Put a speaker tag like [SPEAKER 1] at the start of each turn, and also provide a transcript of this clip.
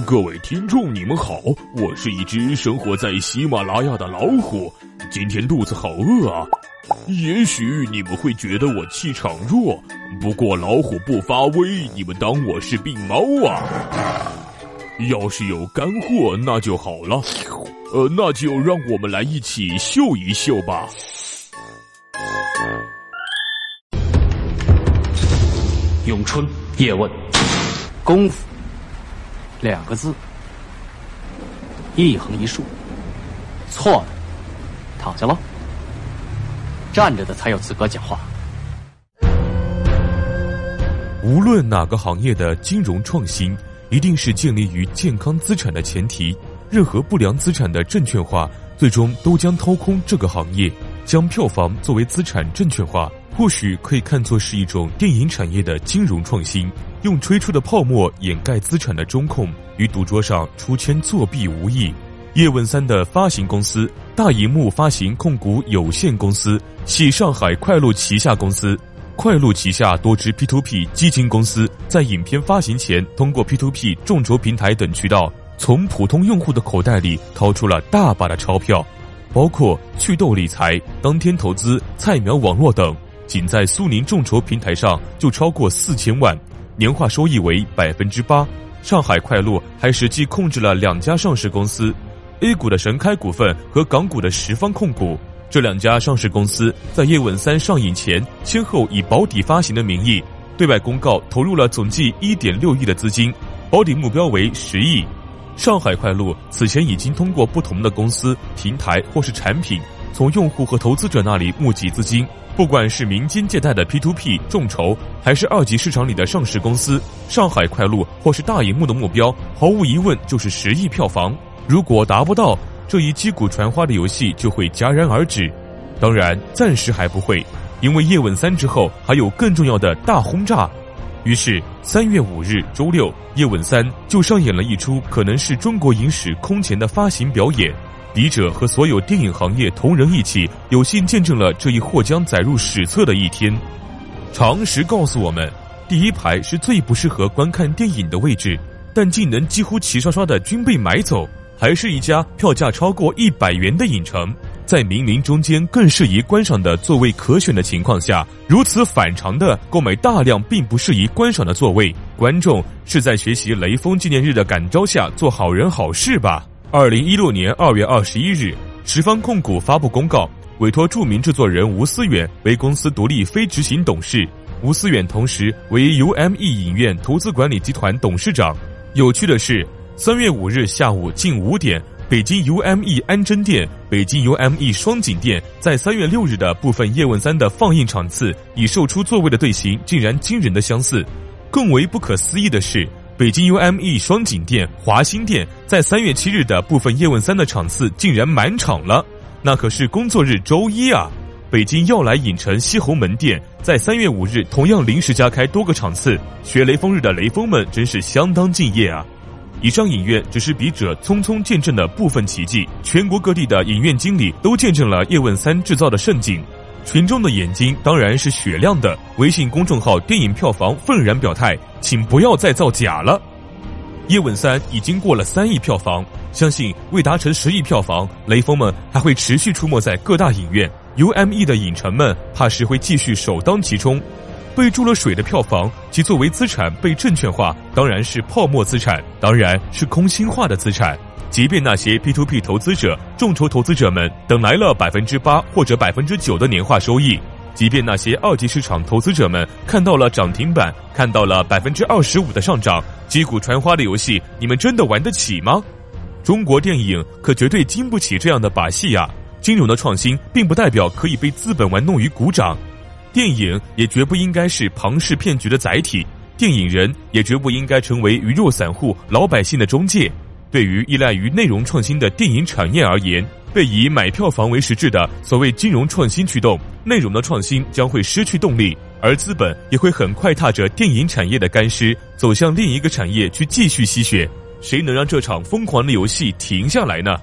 [SPEAKER 1] 各位听众，你们好，我是一只生活在喜马拉雅的老虎，今天肚子好饿啊。也许你们会觉得我气场弱，不过老虎不发威，你们当我是病猫啊？要是有干货，那就好了。呃，那就让我们来一起秀一秀吧。
[SPEAKER 2] 咏春叶问，功夫。两个字，一横一竖，错的，躺下了，站着的才有资格讲话。
[SPEAKER 3] 无论哪个行业的金融创新，一定是建立于健康资产的前提。任何不良资产的证券化，最终都将掏空这个行业。将票房作为资产证券化，或许可以看作是一种电影产业的金融创新。用吹出的泡沫掩盖资产的中控，与赌桌上出圈作弊无异。叶问三的发行公司大银幕发行控股有限公司系上海快鹿旗下公司，快鹿旗下多支 P2P 基金公司在影片发行前，通过 P2P 众筹平台等渠道，从普通用户的口袋里掏出了大把的钞票，包括祛痘理财、当天投资、菜苗网络等，仅在苏宁众筹平台上就超过四千万。年化收益为百分之八，上海快鹿还实际控制了两家上市公司，A 股的神开股份和港股的十方控股。这两家上市公司在《叶问三》上映前，先后以保底发行的名义对外公告投入了总计一点六亿的资金，保底目标为十亿。上海快鹿此前已经通过不同的公司、平台或是产品，从用户和投资者那里募集资金。不管是民间借贷的 P2P 众筹，还是二级市场里的上市公司，上海快鹿或是大银幕的目标，毫无疑问就是十亿票房。如果达不到，这一击鼓传花的游戏就会戛然而止。当然，暂时还不会，因为叶问三之后还有更重要的大轰炸。于是，三月五日周六，叶问三就上演了一出可能是中国影史空前的发行表演。笔者和所有电影行业同仁一起，有幸见证了这一或将载入史册的一天。常识告诉我们，第一排是最不适合观看电影的位置，但竟能几乎齐刷刷的均被买走。还是一家票价超过一百元的影城，在明明中间更适宜观赏的座位可选的情况下，如此反常的购买大量并不适宜观赏的座位。观众是在学习雷锋纪念日的感召下做好人好事吧？二零一六年二月二十一日，十方控股发布公告，委托著名制作人吴思远为公司独立非执行董事。吴思远同时为 UME 影院投资管理集团董事长。有趣的是，三月五日下午近五点，北京 UME 安贞店、北京 UME 双井店在三月六日的部分叶问三的放映场次已售出座位的队形，竟然惊人的相似。更为不可思议的是。北京 UME 双井店、华兴店在三月七日的部分叶问三的场次竟然满场了，那可是工作日周一啊！北京耀来影城西红门店在三月五日同样临时加开多个场次，学雷锋日的雷锋们真是相当敬业啊！以上影院只是笔者匆匆见证的部分奇迹，全国各地的影院经理都见证了叶问三制造的盛景。群众的眼睛当然是雪亮的。微信公众号电影票房愤然表态，请不要再造假了。叶问三已经过了三亿票房，相信未达成十亿票房，雷锋们还会持续出没在各大影院。UME 的影城们怕是会继续首当其冲。被注了水的票房，其作为资产被证券化，当然是泡沫资产，当然是空心化的资产。即便那些 P to P 投资者、众筹投资者们等来了百分之八或者百分之九的年化收益，即便那些二级市场投资者们看到了涨停板，看到了百分之二十五的上涨，击鼓传花的游戏，你们真的玩得起吗？中国电影可绝对经不起这样的把戏呀！金融的创新并不代表可以被资本玩弄于股掌，电影也绝不应该是庞氏骗局的载体，电影人也绝不应该成为鱼肉散户、老百姓的中介。对于依赖于内容创新的电影产业而言，被以买票房为实质的所谓金融创新驱动，内容的创新将会失去动力，而资本也会很快踏着电影产业的干尸走向另一个产业去继续吸血。谁能让这场疯狂的游戏停下来呢？